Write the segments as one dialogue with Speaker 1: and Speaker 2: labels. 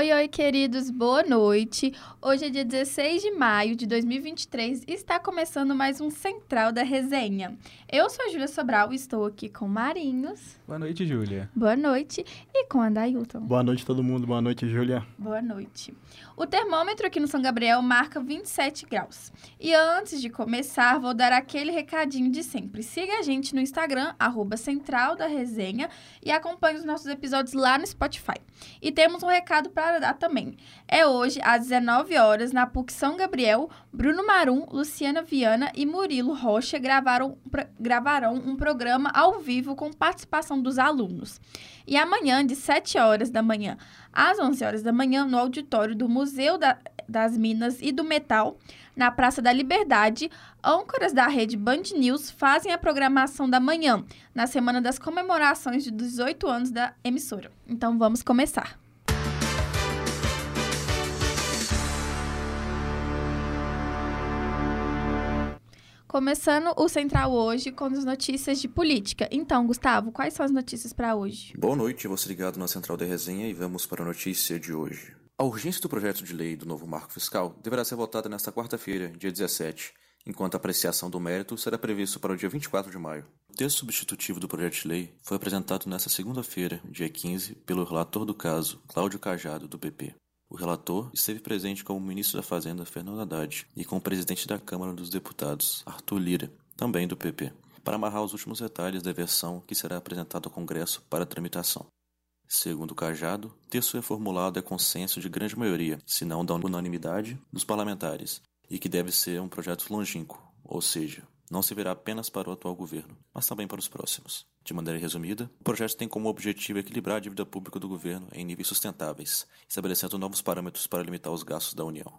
Speaker 1: Oi, oi, queridos, boa noite. Hoje é dia 16 de maio de 2023 e está começando mais um Central da Resenha. Eu sou a Júlia Sobral e estou aqui com Marinhos.
Speaker 2: Boa noite, Júlia.
Speaker 1: Boa noite. E com a Dailton.
Speaker 3: Boa noite, todo mundo. Boa noite, Júlia.
Speaker 1: Boa noite. O termômetro aqui no São Gabriel marca 27 graus. E antes de começar, vou dar aquele recadinho de sempre. Siga a gente no Instagram, arroba Central da Resenha, e acompanhe os nossos episódios lá no Spotify. E temos um recado para também. É hoje, às 19 horas, na PUC São Gabriel, Bruno Marum, Luciana Viana e Murilo Rocha gravaram, gravarão um programa ao vivo com participação dos alunos. E amanhã, de 7 horas da manhã às 11 horas da manhã, no auditório do Museu da, das Minas e do Metal, na Praça da Liberdade, âncoras da rede Band News fazem a programação da manhã, na semana das comemorações de 18 anos da emissora. Então vamos começar. Começando o Central hoje com as notícias de política. Então, Gustavo, quais são as notícias para hoje?
Speaker 4: Boa noite, você ligado na Central da Resenha e vamos para a notícia de hoje. A urgência do projeto de lei do novo marco fiscal deverá ser votada nesta quarta-feira, dia 17, enquanto a apreciação do mérito será previsto para o dia 24 de maio. O texto substitutivo do projeto de lei foi apresentado nesta segunda-feira, dia 15, pelo relator do caso, Cláudio Cajado, do PP. O relator esteve presente com o ministro da Fazenda, Fernando Haddad, e com o presidente da Câmara dos Deputados, Arthur Lira, também do PP, para amarrar os últimos detalhes da versão que será apresentada ao Congresso para tramitação. Segundo Cajado, texto formulado é consenso de grande maioria, se não da unanimidade, dos parlamentares, e que deve ser um projeto longínquo, ou seja, não se verá apenas para o atual governo, mas também para os próximos. De maneira resumida, o projeto tem como objetivo equilibrar a dívida pública do governo em níveis sustentáveis, estabelecendo novos parâmetros para limitar os gastos da União.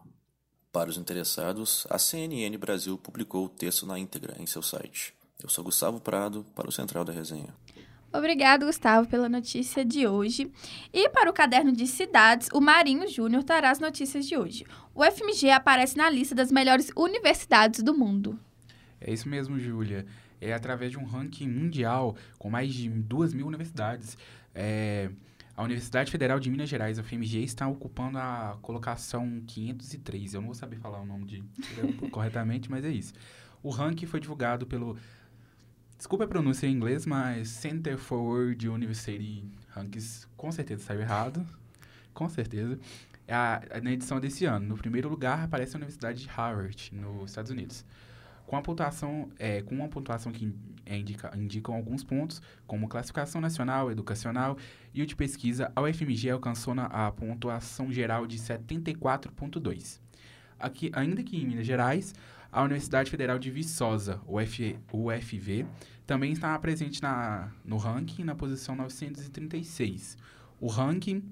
Speaker 4: Para os interessados, a CNN Brasil publicou o texto na íntegra em seu site. Eu sou Gustavo Prado, para o Central da Resenha.
Speaker 1: Obrigado, Gustavo, pela notícia de hoje. E para o caderno de cidades, o Marinho Júnior trará as notícias de hoje. O FMG aparece na lista das melhores universidades do mundo.
Speaker 2: É isso mesmo, Júlia é através de um ranking mundial com mais de duas mil universidades. É, a Universidade Federal de Minas Gerais, a FMG, está ocupando a colocação 503. Eu não vou saber falar o nome de, corretamente, mas é isso. O ranking foi divulgado pelo. Desculpa a pronúncia em inglês, mas Center for World University Rankings. Com certeza saiu errado. Com certeza. A, na edição desse ano, no primeiro lugar, aparece a Universidade de Harvard, nos Estados Unidos com a pontuação, é, com uma pontuação que indica, indicam alguns pontos, como classificação nacional, educacional e o de pesquisa, a UFMG alcançou na, a pontuação geral de 74,2. Aqui, ainda que em Minas Gerais, a Universidade Federal de Viçosa, UF, UFV, também está presente na, no ranking na posição 936. O ranking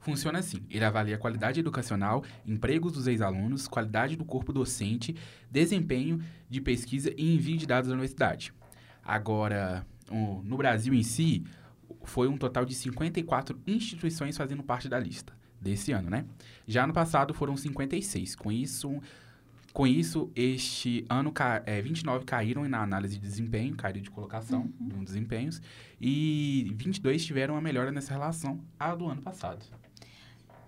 Speaker 2: funciona assim: ele avalia a qualidade educacional, empregos dos ex-alunos, qualidade do corpo docente, desempenho de pesquisa e envio de dados da universidade. Agora, no Brasil em si, foi um total de 54 instituições fazendo parte da lista desse ano, né? Já no passado foram 56. Com isso, com isso este ano é, 29 caíram na análise de desempenho, caíram de colocação uhum. em desempenhos, e 22 tiveram uma melhora nessa relação à do ano passado.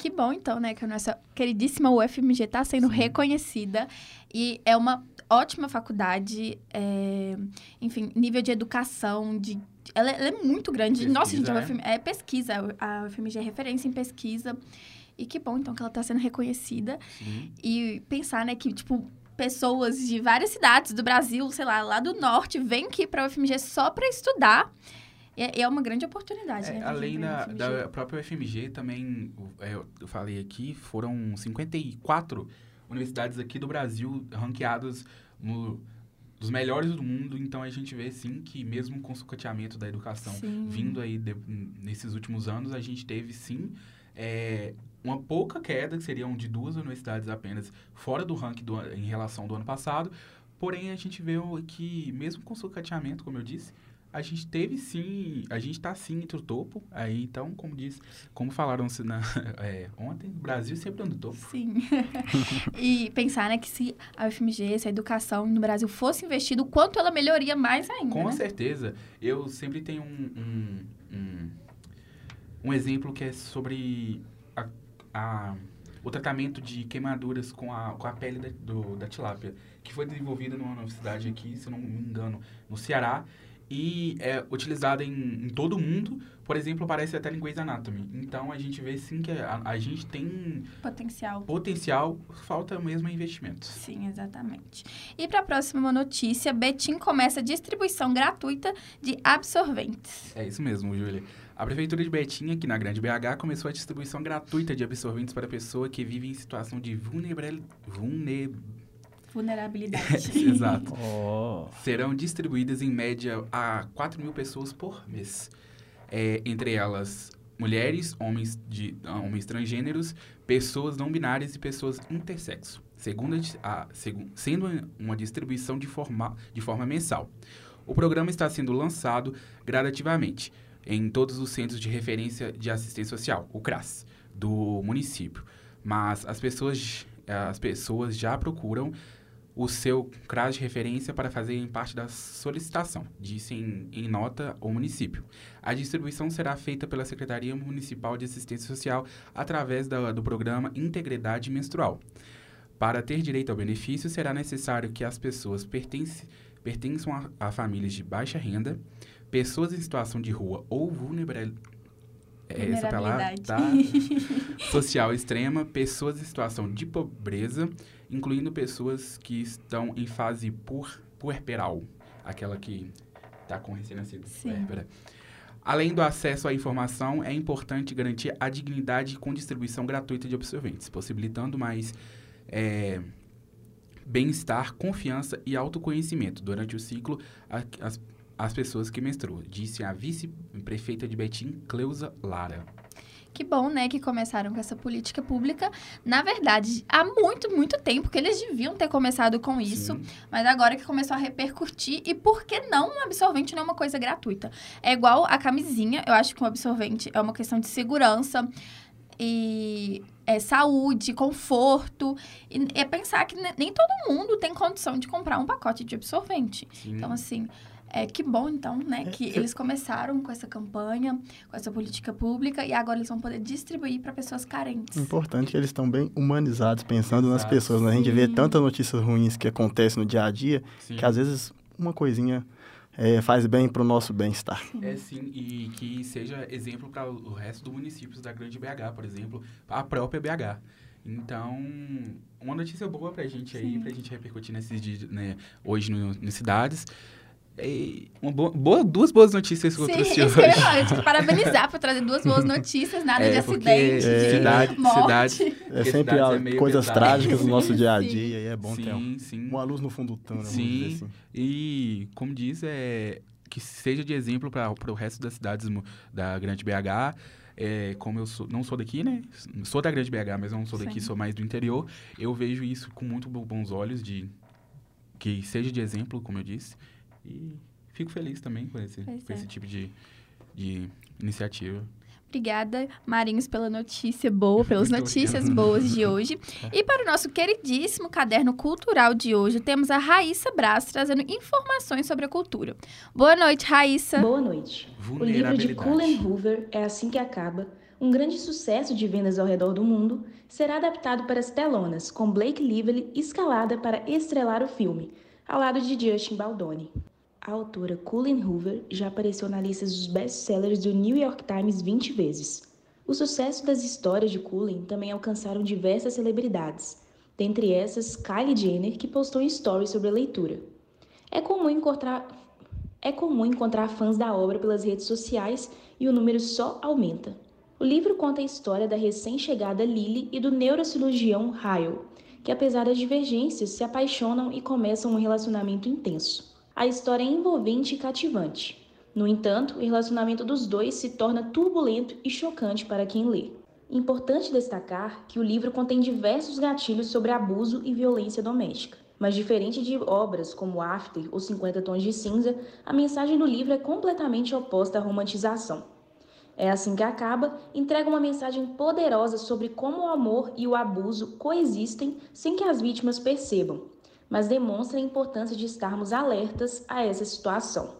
Speaker 1: Que bom, então, né, que a nossa queridíssima UFMG está sendo Sim. reconhecida e é uma ótima faculdade, é, enfim, nível de educação, de ela, ela é muito grande. Pesquisa, Nossa, gente, a UFMG, é pesquisa, a UFMG é referência em pesquisa. E que bom, então, que ela está sendo reconhecida. Sim. E pensar, né, que, tipo, pessoas de várias cidades do Brasil, sei lá, lá do norte, vêm aqui para a UFMG só para estudar. É, é uma grande oportunidade, é, né?
Speaker 2: Além da, da, própria UFMG, também, é, eu falei aqui, foram 54 universidades aqui do Brasil ranqueadas no, dos melhores do mundo. Então, a gente vê, sim, que mesmo com o sucateamento da educação sim. vindo aí de, nesses últimos anos, a gente teve, sim, é, uma pouca queda, que seriam de duas universidades apenas, fora do ranking do, em relação do ano passado. Porém, a gente vê que, mesmo com o sucateamento, como eu disse, a gente teve sim, a gente está sim entre o topo. Aí, então, como diz, como falaram na, é, ontem, o Brasil sempre no topo.
Speaker 1: Sim. e pensar, né, que se a UFMG, se a educação no Brasil fosse investido, o quanto ela melhoraria mais ainda.
Speaker 2: Com
Speaker 1: né?
Speaker 2: certeza. Eu sempre tenho um, um, um, um exemplo que é sobre a a, o tratamento de queimaduras com a, com a pele da, do, da tilápia, que foi desenvolvida numa universidade aqui, se não me engano, no Ceará, e é utilizada em, em todo o mundo. Por exemplo, aparece até em Grey's Anatomy. Então, a gente vê sim que a, a gente tem
Speaker 1: Potencial.
Speaker 2: potencial, falta mesmo investimento.
Speaker 1: Sim, exatamente. E para a próxima notícia, Betim começa a distribuição gratuita de absorventes.
Speaker 2: É isso mesmo, Júlia. A Prefeitura de Betim, aqui na Grande BH, começou a distribuição gratuita de absorventes para pessoa que vive em situação de vulnerabilidade.
Speaker 1: Vulnerabilidade.
Speaker 2: Exato.
Speaker 3: Oh.
Speaker 2: Serão distribuídas em média a 4 mil pessoas por mês. É, entre elas, mulheres, homens, de, homens transgêneros, pessoas não binárias e pessoas intersexo. Segundo a, sendo uma distribuição de forma, de forma mensal. O programa está sendo lançado gradativamente em todos os centros de referência de assistência social, o CRAS, do município. Mas as pessoas, as pessoas já procuram o seu CRAS de referência para fazerem parte da solicitação, disse em, em nota o município. A distribuição será feita pela Secretaria Municipal de Assistência Social através da, do programa Integridade Menstrual. Para ter direito ao benefício, será necessário que as pessoas pertence, pertençam a, a famílias de baixa renda, pessoas em situação de rua ou vulnerabilidade. Essa palavra tá social extrema, pessoas em situação de pobreza, incluindo pessoas que estão em fase pur, puerperal, aquela que está com recém-nascido. Além do acesso à informação, é importante garantir a dignidade com distribuição gratuita de absorventes, possibilitando mais é, bem-estar, confiança e autoconhecimento. Durante o ciclo a- as, as pessoas que menstruam, disse a vice-prefeita de Betim, Cleusa Lara.
Speaker 1: Que bom, né, que começaram com essa política pública. Na verdade, há muito, muito tempo que eles deviam ter começado com isso,
Speaker 2: Sim.
Speaker 1: mas agora que começou a repercutir, e por que não um absorvente não é uma coisa gratuita? É igual a camisinha, eu acho que um absorvente é uma questão de segurança e é, saúde, conforto. E é pensar que ne- nem todo mundo tem condição de comprar um pacote de absorvente.
Speaker 2: Sim.
Speaker 1: Então, assim, é que bom, então, né, que
Speaker 3: É,
Speaker 1: eles começaram com essa campanha, com essa política pública, e agora eles vão poder distribuir para pessoas carentes.
Speaker 3: Importante que eles estão bem humanizados, pensando nas
Speaker 2: Exato.
Speaker 3: pessoas. Né? A gente vê tantas notícias ruins que acontecem no dia a dia,
Speaker 2: Sim.
Speaker 3: que às vezes uma coisinha é, faz bem para o nosso bem-estar.
Speaker 2: É sim, e que seja exemplo para o resto dos municípios da Grande BH, por exemplo, a própria BH. Então, uma notícia boa pra gente aí,
Speaker 1: Sim.
Speaker 2: pra gente repercutir nesses dias, né, hoje no, nas cidades. E uma boa, boa- duas boas notícias que eu
Speaker 1: Sim,
Speaker 2: trouxe
Speaker 1: isso que eu
Speaker 2: hoje.
Speaker 1: que parabenizar por trazer duas boas notícias, nada de
Speaker 2: É, porque
Speaker 1: acidente, de
Speaker 2: cidade-
Speaker 1: morte.
Speaker 2: cidade-
Speaker 3: É
Speaker 2: Porque
Speaker 3: sempre
Speaker 2: é
Speaker 3: coisas
Speaker 2: pesado.
Speaker 3: trágicas no nosso dia a
Speaker 1: Sim.
Speaker 3: dia e é bom ter um-
Speaker 2: Sim, sim.
Speaker 3: uma luz no fundo do túnel,
Speaker 2: Sim.
Speaker 3: assim.
Speaker 2: E, como diz, é, que seja de exemplo para o resto das cidades da Grande BH. É, como eu sou- não sou daqui, né? Sou da Grande BH, mas não sou daqui,
Speaker 1: Sim.
Speaker 2: sou mais do interior. Eu vejo isso com muito bo- bons olhos, de que seja de exemplo, como eu disse. E fico feliz também com esse,
Speaker 1: Pois
Speaker 2: com
Speaker 1: é.
Speaker 2: esse tipo de, de iniciativa.
Speaker 1: Obrigada, Marinhos, pela notícia boa, pelas
Speaker 2: Muito
Speaker 1: notícias
Speaker 2: obrigado.
Speaker 1: boas de hoje. E para o nosso queridíssimo caderno cultural de hoje, temos a Raíssa Braz trazendo informações sobre a cultura. Boa noite, Raíssa.
Speaker 5: Boa noite. O livro de Cullen Hoover, É Assim Que Acaba, um grande sucesso de vendas ao redor do mundo, será adaptado para as telonas, com Blake Lively escalada para estrelar o filme, ao lado de Justin Baldoni. A autora Cullen Hoover já apareceu na lista dos best-sellers do New York Times 20 vezes. O sucesso das histórias de Cullen também alcançaram diversas celebridades, dentre essas Kylie Jenner, que postou em stories sobre a leitura. É comum encontrar é comum encontrar fãs da obra pelas redes sociais e o número só aumenta. O livro conta a história da recém-chegada Lily e do neurocirurgião Ryle, que apesar das divergências se apaixonam e começam um relacionamento intenso. A história é envolvente e cativante. No entanto, o relacionamento dos dois se torna turbulento e chocante para quem lê. Importante destacar que o livro contém diversos gatilhos sobre abuso e violência doméstica. Mas diferente de obras como After ou 50 Tons de Cinza, a mensagem do livro é completamente oposta à romantização. É assim que acaba, entrega uma mensagem poderosa sobre como o amor e o abuso coexistem sem que as vítimas percebam, mas demonstra a importância de estarmos alertas a essa situação.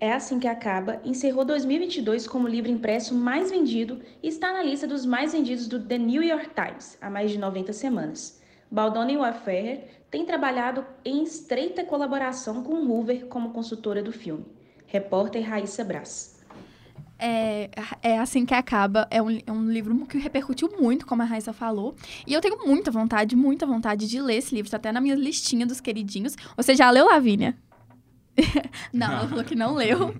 Speaker 5: É Assim Que Acaba encerrou 2022 como o livro impresso mais vendido e está na lista dos mais vendidos do The New York Times há mais de 90 semanas. Baldoni Waferrer tem trabalhado em estreita colaboração com Hoover como consultora do filme. Repórter Raíssa Brás.
Speaker 1: É, é assim que acaba. É um, é um livro que repercutiu muito, como a Raíssa falou. E eu tenho muita vontade, muita vontade de ler esse livro. Está até na minha listinha dos queridinhos. Você já leu, Lavínia? não, ela falou que não leu.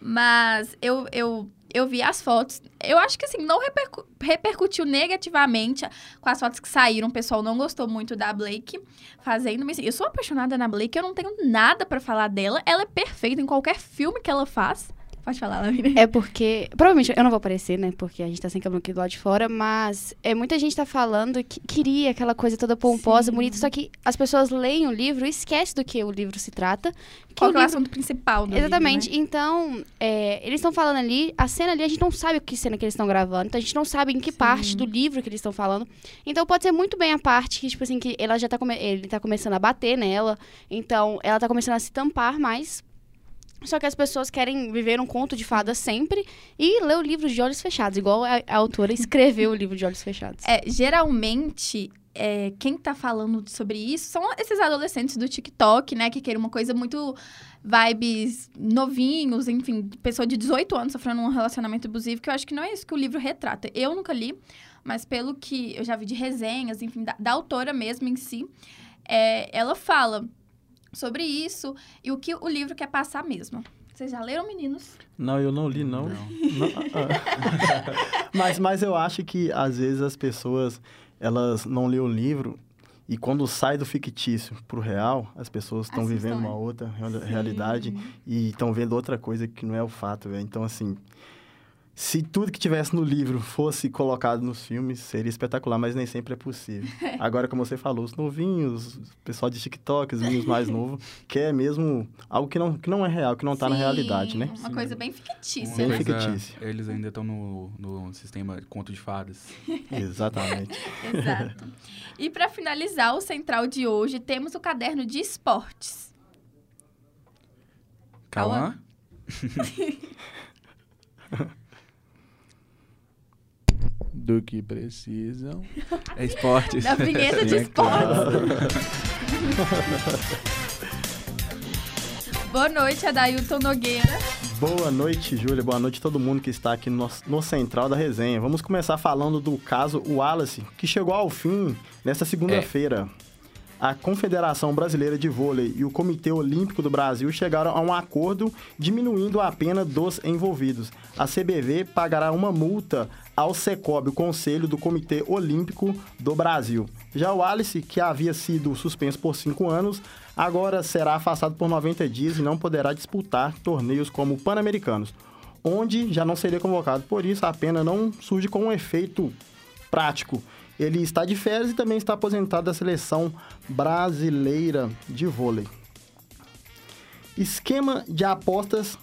Speaker 1: Mas eu, eu, eu vi as fotos. Eu acho que, assim, não repercu repercutiu negativamente com as fotos que saíram. O pessoal não gostou muito da Blake fazendo. Mas, assim, eu sou apaixonada na Blake, eu não tenho nada para falar dela. Ela é perfeita em qualquer filme que ela faz. Pode falar, Lavínia.
Speaker 6: É porque. Provavelmente eu não vou aparecer, né? Porque a gente tá sem câmera aqui do lado de fora, mas é, muita gente tá falando que queria aquela coisa toda pomposa, Sim. bonita, só que as pessoas leem o livro e esquecem do que o livro se trata.
Speaker 1: Que Qual
Speaker 6: o,
Speaker 1: livro... é o assunto principal do
Speaker 6: Exatamente.
Speaker 1: Livro,
Speaker 6: né? Então, é, eles estão falando ali, a cena ali, a gente não sabe que cena que eles estão gravando, então a gente não sabe em que Sim. parte do livro que eles estão falando. Então pode ser muito bem a parte que, tipo assim, que ela já tá, come... ele tá começando a bater nela, então ela tá começando a se tampar mais só que as pessoas querem viver um conto de fadas sempre e ler o livro de olhos fechados, igual a, a autora escreveu o livro de olhos fechados.
Speaker 1: É, geralmente, é, quem tá falando sobre isso são esses adolescentes do TikTok, né? Que querem uma coisa muito vibes novinhos, enfim, pessoa de 18 anos sofrendo um relacionamento abusivo, que eu acho que não é isso que o livro retrata. Eu nunca li, mas pelo que eu já vi de resenhas, enfim, da, da autora mesmo em si, é, ela fala sobre isso e o que o livro quer passar mesmo. Vocês já leram, meninos?
Speaker 3: Não, eu não li, não. não. não ah. mas, mas eu acho que, às vezes, as pessoas, elas não lêem o livro e quando sai do fictício para o real, as pessoas estão vivendo uma outra realidade e estão vendo outra coisa que não é o fato, véio. Então, assim, se tudo que tivesse no livro fosse colocado nos filmes, seria espetacular, mas nem sempre é possível. Agora, como você falou, os novinhos, o pessoal de TikTok, os meninos mais novos, quer mesmo algo que não, que não é real, que não está na realidade, né?
Speaker 1: Uma Sim. coisa bem fictícia.
Speaker 3: Bem
Speaker 1: né?
Speaker 3: fictícia.
Speaker 2: Eles ainda estão no, no sistema de conto de fadas.
Speaker 3: Exatamente.
Speaker 1: Exato. E para finalizar o central de hoje, temos o caderno de esportes.
Speaker 2: Calma. do que precisam. É esportes.
Speaker 1: Da vinheta de é esportes. Boa noite, Adailton Nogueira.
Speaker 3: Boa noite, Júlia. Boa noite a todo mundo que está aqui no, no, Central da Resenha. Vamos começar falando do caso Wallace, que chegou ao fim nesta segunda-feira. É a Confederação Brasileira de Vôlei e o Comitê Olímpico do Brasil chegaram a um acordo diminuindo a pena dos envolvidos. A CBV pagará uma multa ao SECOB, o Conselho do Comitê Olímpico do Brasil. Já o Alice, que havia sido suspenso por cinco anos, agora será afastado por 90 dias e não poderá disputar torneios como Pan-Americanos, onde já não seria convocado. Por isso, a pena não surge com um efeito prático ele está de férias e também está aposentado da seleção brasileira de vôlei. Esquema de apostas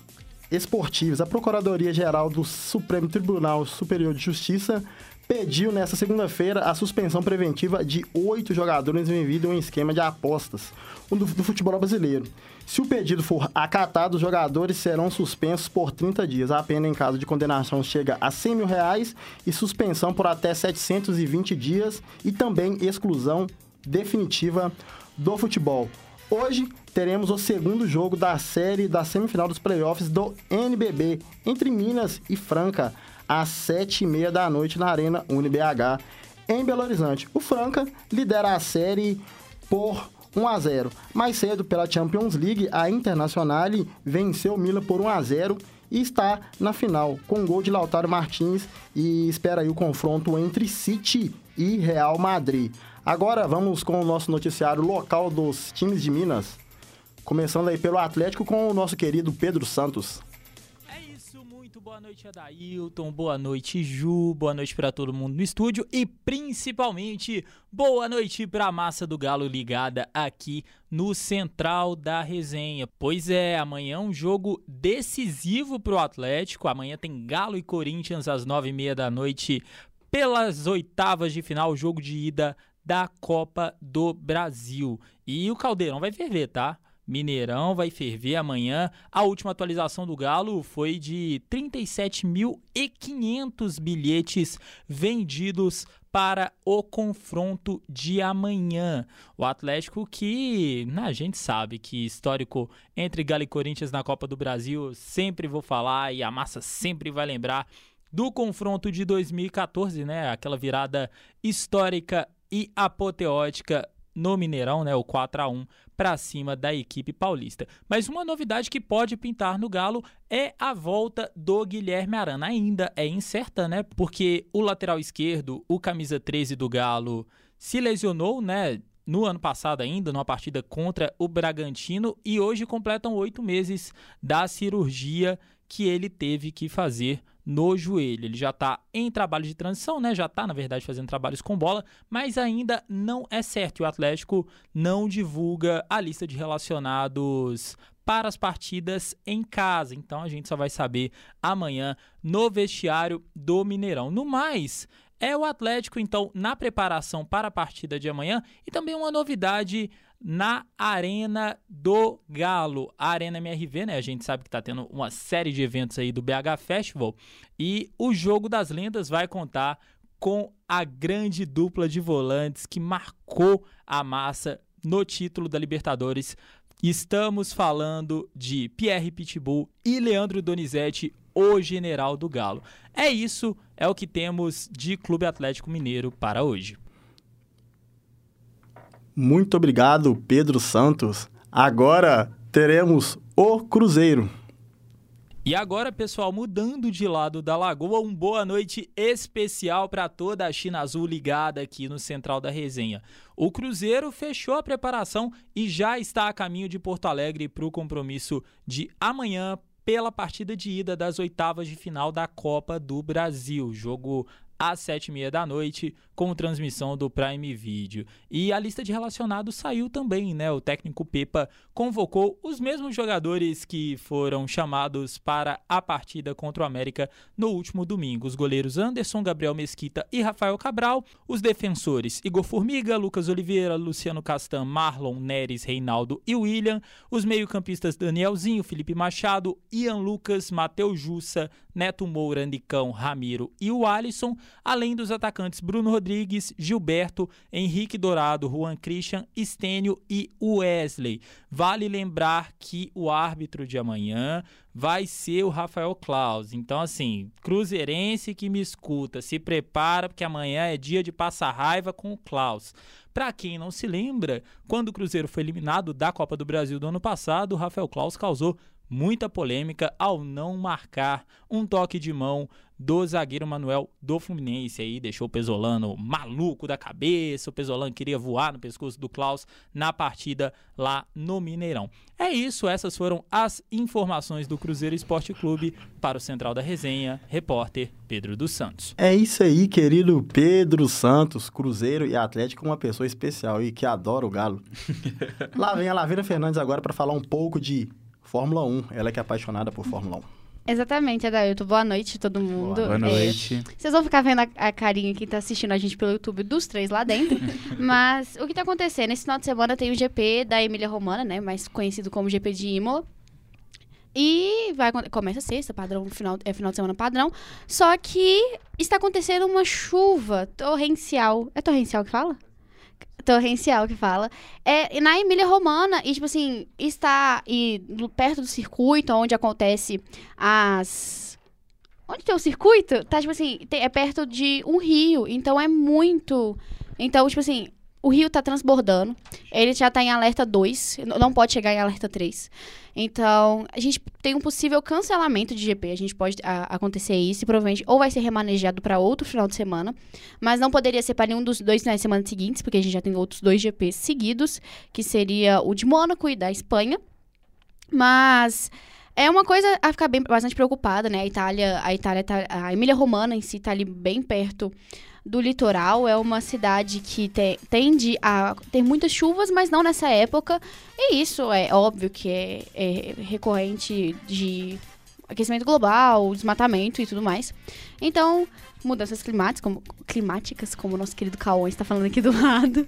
Speaker 3: esportivas. A Procuradoria-Geral do Supremo Tribunal Superior de Justiça pediu nesta segunda-feira a suspensão preventiva de oito jogadores envolvidos em um esquema de apostas do, do futebol brasileiro. Se o pedido for acatado, os jogadores serão suspensos por 30 dias. A pena em caso de condenação chega a 100 mil reais e suspensão por até 720 dias e também exclusão definitiva do futebol. Hoje teremos o segundo jogo da série da semifinal dos playoffs do NBB entre Minas e Franca às 7h30 da noite na Arena UniBH em Belo Horizonte. O Franca lidera a série por 1 a 0. Mais cedo, pela Champions League, a Internacional venceu o Milan por 1 a 0 e está na final, com gol de Lautaro Martins e espera aí o confronto entre City e Real Madrid. Agora vamos com o nosso noticiário local dos times de Minas, começando aí pelo Atlético com o nosso querido Pedro Santos
Speaker 7: boa noite, Adailton. Boa noite, Ju. Boa noite para todo mundo no estúdio. E principalmente, boa noite para a massa do Galo ligada aqui no Central da Resenha. Pois é, amanhã é um jogo decisivo para o Atlético. Amanhã tem Galo e Corinthians às nove e meia da noite pelas oitavas de final, jogo de ida da Copa do Brasil. E o Caldeirão vai ferver, tá? Mineirão vai ferver amanhã. A última atualização do Galo foi de 37.500 bilhetes vendidos para o confronto de amanhã. O Atlético que a gente sabe que histórico entre Galo e Corinthians na Copa do Brasil, sempre vou falar e a massa sempre vai lembrar do confronto de 2014, né? Aquela virada histórica e apoteótica no Mineirão, né, o 4 a 1 para cima da equipe paulista. Mas uma novidade que pode pintar no Galo é a volta do Guilherme Arana. Ainda é incerta, né? Porque o lateral esquerdo, o camisa 13 do Galo, se lesionou, né? No ano passado ainda, numa partida contra o Bragantino, e hoje completam oito meses da cirurgia que ele teve que fazer no joelho. Ele já está em trabalho de transição, né? Já está, na verdade, fazendo trabalhos com bola, mas ainda não é certo. O Atlético não divulga a lista de relacionados para as partidas em casa. Então a gente só vai saber amanhã no vestiário do Mineirão. No mais, é o Atlético, então, na preparação para a partida de amanhã e também uma novidade na Arena do Galo. A Arena MRV, né? A gente sabe que está tendo uma série de eventos aí do BH Festival. E o Jogo das Lendas vai contar com a grande dupla de volantes que marcou a massa no título da Libertadores. Estamos falando de Pierre Pitbull e Leandro Donizete, o general do Galo. É isso, é o que temos de Clube Atlético Mineiro para hoje.
Speaker 3: Muito obrigado, Pedro Santos. Agora teremos o Cruzeiro.
Speaker 7: E agora, pessoal, mudando de lado da lagoa, um boa noite especial para toda a China Azul ligada aqui no Central da Resenha. O Cruzeiro fechou a preparação e já está a caminho de Porto Alegre para o compromisso de amanhã pela partida de ida das oitavas de final da Copa do Brasil. Jogo às sete e meia da noite, com transmissão do Prime Video. E a lista de relacionados saiu também, né? O técnico Pepa convocou os mesmos jogadores que foram chamados para a partida contra o América no último domingo. Os goleiros Anderson, Gabriel Mesquita e Rafael Cabral, os defensores Igor Formiga, Lucas Oliveira, Luciano Castan, Marlon, Neres, Reinaldo e William, os meio-campistas Danielzinho, Felipe Machado, Ian Lucas, Matheus Jussa, Neto Moura, Nicão, Ramiro e o Alisson, além dos atacantes Bruno Rodrigues, Gilberto, Henrique Dourado, Juan Christian, Estênio e Wesley. Vale lembrar que o árbitro de amanhã vai ser o Rafael Claus. Então, assim, cruzeirense que me escuta, se prepara porque amanhã é dia de passar raiva com o Klaus. Para quem não se lembra, quando o Cruzeiro foi eliminado da Copa do Brasil do ano passado, o Rafael Claus causou muita polêmica ao não marcar um toque de mão do zagueiro Manuel do Fluminense aí, deixou o Pesolano maluco da cabeça, o Pesolano queria voar no pescoço do Klaus na partida lá no Mineirão. É isso, essas foram as informações do Cruzeiro Esporte Clube para o Central da Resenha, repórter Pedro dos Santos.
Speaker 3: É isso aí, querido Pedro Santos, Cruzeiro e Atlético, uma pessoa especial e que adora o Galo. lá vem a Lavina Fernandes agora para falar um pouco de Fórmula 1, ela que é apaixonada por Fórmula 1.
Speaker 6: Exatamente, Adailton. Boa noite, todo mundo.
Speaker 2: Boa noite.
Speaker 6: É, vocês vão ficar vendo a, a carinha que tá assistindo a gente pelo YouTube dos três lá dentro. Mas o que tá acontecendo? Esse final de semana tem o GP da Emília Romana, né? Mais conhecido como GP de Imola. E vai começa sexta, padrão, final, é final de semana padrão. Só que está acontecendo uma chuva torrencial. É torrencial que fala? Torrencial que fala. É na Emília Romana, e tipo assim, está e, perto do circuito onde acontece as. Onde tem o circuito? Tá, tipo assim, tem, é perto de um rio. Então é muito. Então, tipo assim, o rio tá transbordando. Ele já tá em alerta 2, não pode chegar em alerta 3. Então, a gente tem um possível cancelamento de GP. A gente pode a, acontecer isso e provavelmente ou vai ser remanejado para outro final de semana, mas não poderia ser para nenhum dos dois finais de semana seguintes, porque a gente já tem outros dois GPs seguidos, que seria o de Mônaco e da Espanha. Mas é uma coisa a ficar bem, bastante preocupada, né? A Itália, a Itália tá, a Emília Romana em si tá ali bem perto do litoral. É uma cidade que te, tende a ter muitas chuvas, mas não nessa época. E isso é óbvio que é, é recorrente de aquecimento global, desmatamento e tudo mais. Então, mudanças climáticas, como, climáticas, como o nosso querido Cauã está falando aqui do lado.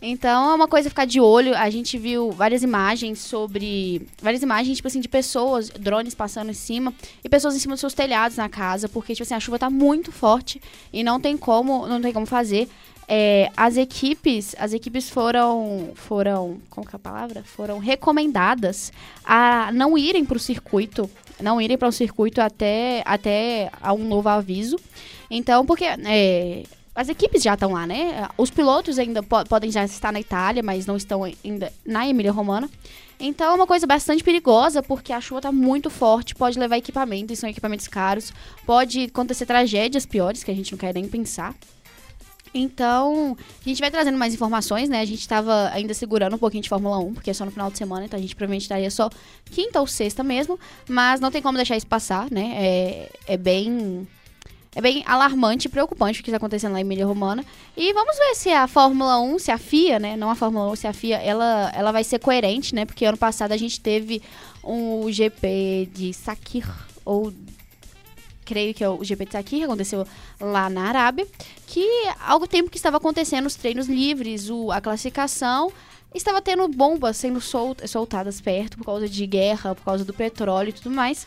Speaker 6: Então, é uma coisa ficar de olho. A gente viu várias imagens sobre. Várias imagens, tipo assim, de pessoas, drones passando em cima, e pessoas em cima dos seus telhados na casa, porque, tipo assim, a chuva está muito forte e não tem como, não tem como fazer. É, as equipes, as equipes foram, foram, como que é a palavra? Foram recomendadas a não irem para o circuito, não irem para o circuito até, até a um novo aviso. Então, porque é, as equipes já estão lá, né? Os pilotos ainda po podem já estar na Itália, mas não estão ainda na Emília-Romana. Então é uma coisa bastante perigosa, porque a chuva está muito forte, pode levar equipamentos, são equipamentos caros, pode acontecer tragédias piores que a gente não quer nem pensar. Então, a gente vai trazendo mais informações, né? A gente estava ainda segurando um pouquinho de Fórmula 1, porque é só no final de semana, então a gente provavelmente estaria só quinta ou sexta mesmo, mas não tem como deixar isso passar, né? É, é bem. É bem alarmante e preocupante o que está acontecendo lá em Emília Romana. E vamos ver se a Fórmula 1, se a FIA, né? Não a Fórmula 1, se a FIA, ela, ela vai ser coerente, né? Porque ano passado a gente teve um GP de Sakir, ou creio que é o GP de Sakir, que aconteceu lá na Arábia, que ao tempo que estava acontecendo os treinos livres, o, a classificação, estava tendo bombas sendo solt, soltadas perto por causa de guerra, por causa do petróleo e tudo mais.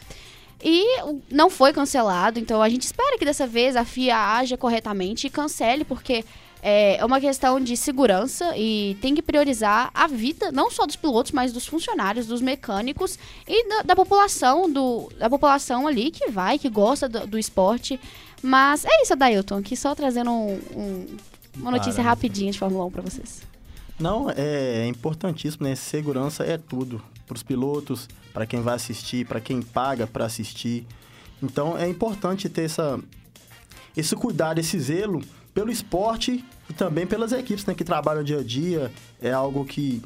Speaker 6: E não foi cancelado, então a gente espera que dessa vez a FIA haja corretamente e cancele, porque é uma questão de segurança e tem que priorizar a vida não só dos pilotos, mas dos funcionários, dos mecânicos e da, da população, do, da população ali que vai, que gosta do, do esporte. Mas é isso, Dailton, aqui só trazendo um, um, uma notícia Para. rapidinha de Fórmula 1 para vocês.
Speaker 3: Não, é, é importantíssimo, né? Segurança é tudo. Para os pilotos, para quem vai assistir, para quem paga para assistir. Então é importante ter essa, esse cuidado, esse zelo pelo esporte e também pelas equipes né, que trabalham dia a dia. É algo que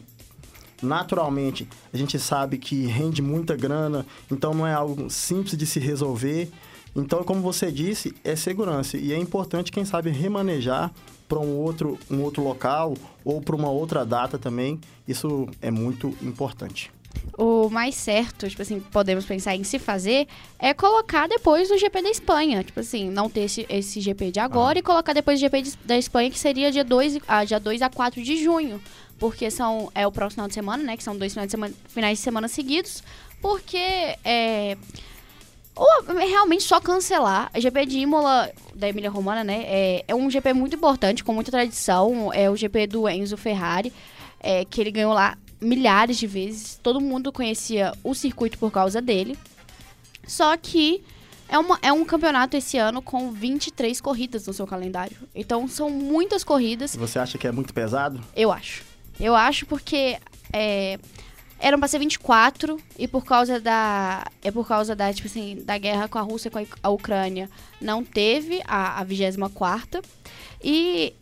Speaker 3: naturalmente a gente sabe que rende muita grana, então não é algo simples de se resolver. Então, como você disse, é segurança e é importante quem sabe remanejar para um outro, um outro local ou para uma outra data também. Isso é muito importante
Speaker 6: o mais certo, tipo assim, podemos pensar em se fazer, é colocar depois o GP da Espanha. Tipo assim, não ter esse, esse GP de agora ah. e colocar depois o GP de, da Espanha, que seria dia 2, ah, dia 2 a 4 de junho. Porque são, é o próximo final de semana, né? Que são dois finais de semana, finais de semana seguidos. Porque é. Ou realmente só cancelar. A GP de Imola, da Emília Romana, né? É, é um GP muito importante, com muita tradição. É o GP do Enzo Ferrari. É, que ele ganhou lá milhares de vezes. Todo mundo conhecia o circuito por causa dele. Só que é, uma, é um campeonato esse ano com 23 corridas no seu calendário. Então são muitas corridas.
Speaker 3: Você acha que é muito pesado?
Speaker 6: Eu acho. Eu acho porque é, eram para ser 24 e por causa da é por causa da tipo assim da guerra com a Rússia com a, Ucrânia não teve a, a 24 e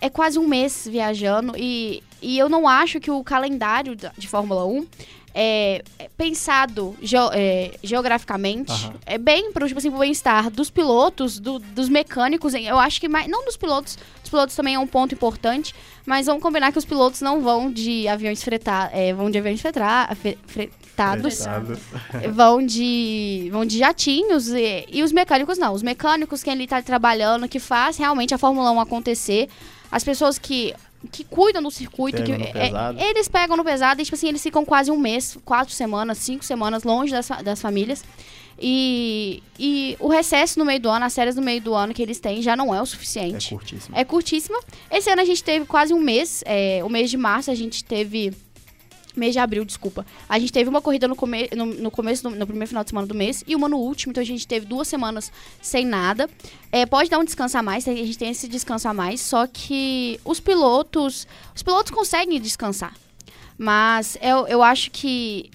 Speaker 6: é quase um mês viajando e, e eu não acho que o calendário de Fórmula 1 é, é pensado é, geograficamente uhum. é bem para tipo assim, o bem-estar dos pilotos, do, dos mecânicos. Eu acho que mais, não dos pilotos, os pilotos também é um ponto importante, mas vamos combinar que os pilotos não vão de aviões fretados, é, vão de aviões fretar, fretados, vão de vão de jatinhos e, e, os mecânicos não. Os mecânicos quem ali está trabalhando, que faz realmente a Fórmula 1 acontecer as pessoas que que cuidam do circuito, que, é, eles pegam no pesado e, tipo assim, eles ficam quase um mês, quatro semanas, cinco semanas longe das, das famílias. E, e o recesso no meio do ano, as séries no meio do ano que eles têm já não é o suficiente.
Speaker 3: É curtíssimo.
Speaker 6: É curtíssima. Esse ano a gente teve quase um mês, é, o mês de março a gente teve mês de abril, desculpa. A gente teve uma corrida no, come no, no começo, no, no, primeiro final de semana do mês e uma no último, então a gente teve duas semanas sem nada. É, pode dar um descanso a mais, a gente tem esse descanso a mais, só que os pilotos, os pilotos conseguem descansar. Mas eu, eu acho que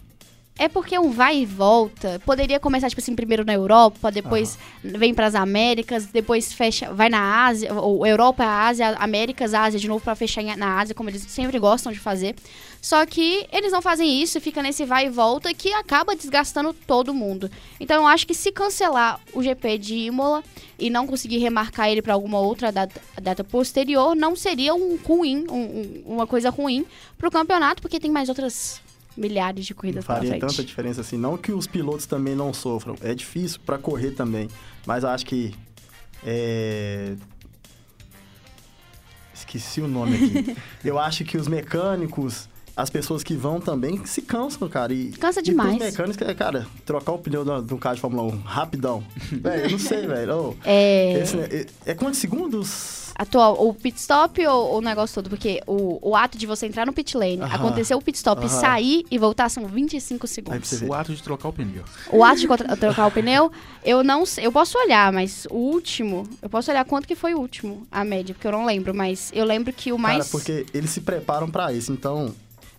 Speaker 6: é porque um vai e volta. Poderia começar, tipo assim, primeiro na Europa, depois uhum. vem para as Américas, depois fecha, vai na Ásia, ou Europa, Ásia, Américas, Ásia de novo para fechar na Ásia, como eles sempre gostam de fazer. Só que eles não fazem isso, fica nesse vai e volta que acaba desgastando todo mundo. Então eu acho que se cancelar o GP de Imola e não conseguir remarcar ele para alguma outra data, data, posterior, não seria um ruim, um, uma coisa ruim para o campeonato, porque tem mais outras milhares de
Speaker 3: Não
Speaker 6: corridas pela
Speaker 3: faria tanta diferença assim. Não que os pilotos também não sofram. É difícil pra correr também. Mas acho que. É... Esqueci o nome aqui. eu acho que os mecânicos, as pessoas que vão também se cansam, cara. E,
Speaker 6: Cansa
Speaker 3: E
Speaker 6: demais.
Speaker 3: pros mecânicos, é, cara, trocar o pneu do, do carro de Fórmula 1 rapidão. velho, eu não sei, velho. Ô,
Speaker 6: É,
Speaker 3: esse- é, é quantos segundos?
Speaker 6: Atual, o pit stop ou o negócio todo? Porque o, o ato de você entrar no pit lane,
Speaker 3: Aham.
Speaker 6: acontecer o pit stop,
Speaker 3: Aham.
Speaker 6: sair e voltar são 25
Speaker 3: Aí pra
Speaker 6: segundos.
Speaker 3: você ver.
Speaker 2: O ato de trocar o pneu.
Speaker 6: O ato de contra- trocar o pneu, eu não sei. Eu posso olhar, mas o último. Eu posso olhar quanto que foi o último, a média, porque eu não lembro, mas eu lembro que o mais.
Speaker 3: Cara, porque eles se preparam pra isso, então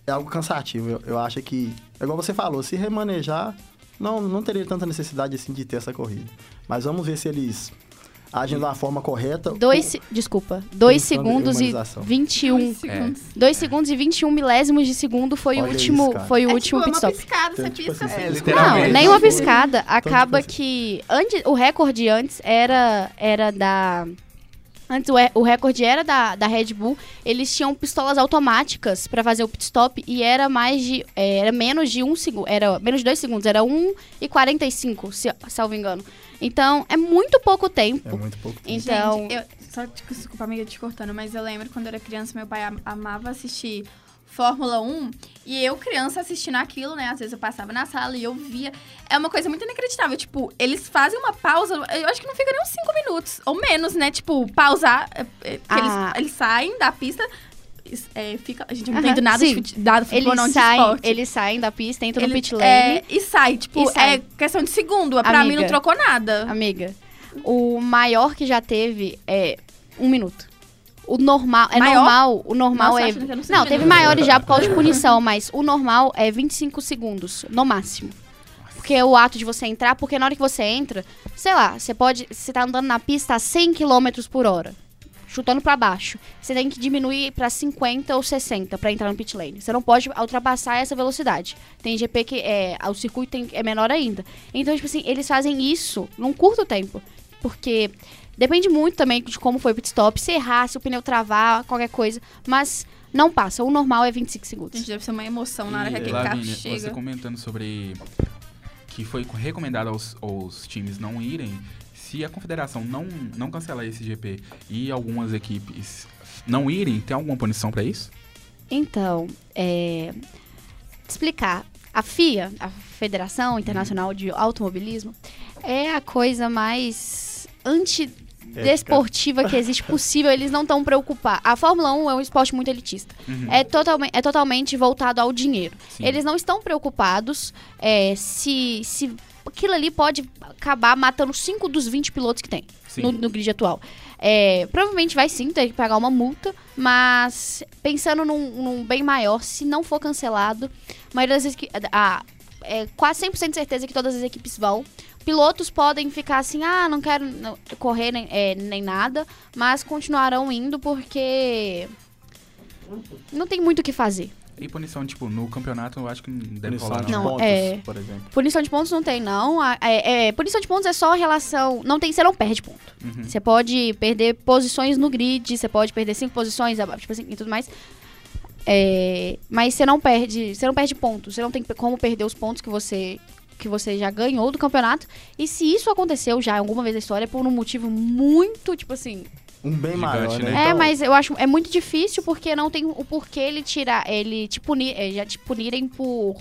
Speaker 3: é algo cansativo. Eu, eu acho que, é igual você falou, se remanejar, não, não teria tanta necessidade assim de ter essa corrida. Mas vamos ver se eles agem da forma correta.
Speaker 6: Dois, se- desculpa, 2
Speaker 3: Pensando em
Speaker 6: segundos e
Speaker 3: humanização.
Speaker 6: 21.
Speaker 1: Dois segundos.
Speaker 6: 2 segundos e 21 milésimos de segundo foi o
Speaker 3: Olha
Speaker 6: último,
Speaker 3: isso,
Speaker 6: foi o
Speaker 1: É
Speaker 6: último
Speaker 1: tipo
Speaker 6: pit
Speaker 1: uma
Speaker 6: stop.
Speaker 1: piscada,
Speaker 3: Então, tipo
Speaker 1: pisca
Speaker 3: assim.
Speaker 2: É,
Speaker 6: Não, nem uma piscada. Acaba
Speaker 3: tipo
Speaker 6: que antes, o recorde antes era era da Antes o, re- o recorde era da, da Red Bull, eles tinham pistolas automáticas pra fazer o pit stop e era mais de é, era menos de um segundo, era menos de dois segundos, era 1 e 45, se salvo engano. Então, é muito pouco tempo.
Speaker 3: É muito pouco. tempo.
Speaker 6: Então,
Speaker 1: Gente, eu, só desculpa, amiga, te cortando, mas eu lembro quando eu era criança, meu pai am- amava assistir Fórmula 1 e eu, criança, assistindo aquilo, né? Às vezes eu passava na sala e eu via. É uma coisa muito inacreditável. Tipo, eles fazem uma pausa, eu acho que não fica nem uns 5 minutos, ou menos, né? Tipo, pausar, é, é,
Speaker 6: Ah.
Speaker 1: eles, eles saem da pista. is- É, fica, a gente não
Speaker 6: Aham,
Speaker 1: entende nada
Speaker 6: sim.
Speaker 1: de futebol,
Speaker 6: eles
Speaker 1: não, de
Speaker 6: saem,
Speaker 1: esporte.
Speaker 6: eles saem da pista, entram no
Speaker 1: Eles-
Speaker 6: pit lane.
Speaker 1: é, e sai, tipo,
Speaker 6: E sai.
Speaker 1: é questão de segundo. Pra mim
Speaker 6: Amiga.
Speaker 1: não trocou nada.
Speaker 6: Amiga, o maior que já teve é um minuto. O normal, é
Speaker 1: Maior?
Speaker 6: normal, o normal
Speaker 1: Nossa,
Speaker 6: é...
Speaker 1: não
Speaker 6: Não,
Speaker 1: sabia,
Speaker 6: teve
Speaker 1: não.
Speaker 6: maiores já por causa de punição, mas o normal é 25 segundos, no máximo. Porque é o ato de você entrar, porque na hora que você entra, sei lá, você pode, você tá andando na pista a 100 km por hora, chutando pra baixo. Você tem que diminuir pra 50 ou 60 pra entrar no pit lane. Você não pode ultrapassar essa velocidade. Tem GP que é, o circuito tem- é menor ainda. Então, tipo assim, eles fazem isso num curto tempo. Porque depende muito também de como foi o pit stop, se errar, se o pneu travar, qualquer coisa. Mas não passa. O normal é 25 segundos.
Speaker 1: Gente, deve ser uma emoção na hora que
Speaker 2: E,
Speaker 1: aquele carro chega.
Speaker 2: Você comentando sobre que foi recomendado aos, aos times não irem, se a confederação não, não cancelar esse GP e algumas equipes não irem, tem alguma punição pra isso?
Speaker 6: Então, é, explicar. A FIA, a Federação Internacional de Automobilismo, é a coisa mais antidesportiva que existe possível. Eles não estão preocupados. A Fórmula 1 é um esporte muito elitista.
Speaker 2: Uhum.
Speaker 6: É, totalmente, é totalmente voltado ao dinheiro.
Speaker 2: Sim.
Speaker 6: Eles não estão preocupados é, se, se aquilo ali pode acabar matando 5 dos 20 pilotos que tem no, no grid atual. É, provavelmente vai sim ter que pagar uma multa, mas pensando num, num bem maior, se não for cancelado, a maioria das vezes que. A, é quase 100% de certeza que todas as equipes vão. Pilotos podem ficar assim, ah, não quero correr nem, é, nem nada, mas continuarão indo porque não tem muito o que fazer.
Speaker 2: E punição, tipo, no campeonato eu acho que não deve
Speaker 3: Punição
Speaker 2: rolar
Speaker 3: de
Speaker 2: não.
Speaker 3: Pontos,
Speaker 6: é.
Speaker 3: por exemplo.
Speaker 6: Punição de pontos não tem, não. A- É, é, punição de pontos é só relação. Não tem, você não perde ponto.
Speaker 2: Uhum.
Speaker 6: Você pode perder posições no grid, você pode perder cinco posições, tipo assim, e tudo mais. É, mas você não perde, você não perde pontos. Você não tem como perder os pontos que você que você já ganhou do campeonato. E se isso aconteceu já alguma vez na história é por um motivo muito, tipo assim,
Speaker 3: Um bem
Speaker 2: Gigante,
Speaker 3: maior, né?
Speaker 2: né?
Speaker 6: é,
Speaker 3: Então,
Speaker 6: mas eu acho é muito difícil porque não tem o porquê ele tirar, ele te punir, é, já te punirem por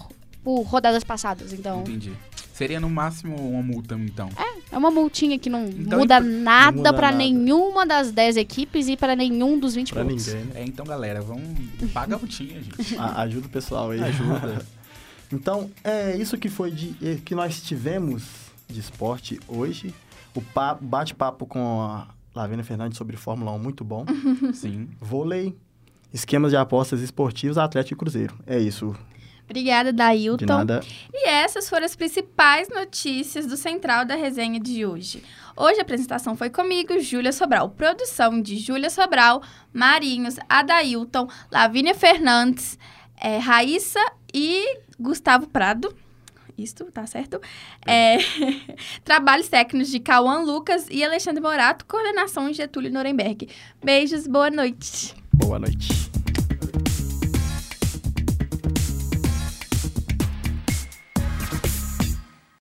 Speaker 6: por rodadas passadas. Então,
Speaker 2: Entendi. Seria no máximo uma multa, então.
Speaker 6: é uma multinha que não
Speaker 2: Então,
Speaker 6: muda
Speaker 2: por-
Speaker 6: nada
Speaker 3: nada.
Speaker 6: nenhuma das 10 equipes e pra nenhum dos 20
Speaker 3: Pra
Speaker 6: pilotos.
Speaker 3: ninguém, né?
Speaker 2: É, então, galera, vamos. Paga a multinha, gente.
Speaker 3: A- ajuda o pessoal aí.
Speaker 2: Ajuda.
Speaker 3: Então, é isso que foi de eh, que nós tivemos de esporte hoje. O pa- bate-papo com a Lavina Fernandes sobre Fórmula 1 muito bom.
Speaker 2: Sim.
Speaker 3: Vôlei, esquemas de apostas esportivos, Atlético e Cruzeiro. É isso.
Speaker 1: Obrigada,
Speaker 3: De
Speaker 1: Dailton.
Speaker 3: nada.
Speaker 1: E essas foram as principais notícias do Central da Resenha de hoje. Hoje a apresentação foi comigo, Júlia Sobral. Produção de Júlia Sobral, Marinhos, Adailton, Lavínia Fernandes, eh, Raíssa e Gustavo Prado. Isto, tá certo? É, trabalhos técnicos de Cauã Lucas e Alexandre Morato, coordenação de Getúlio Nuremberg. Beijos, boa noite.
Speaker 3: Boa noite.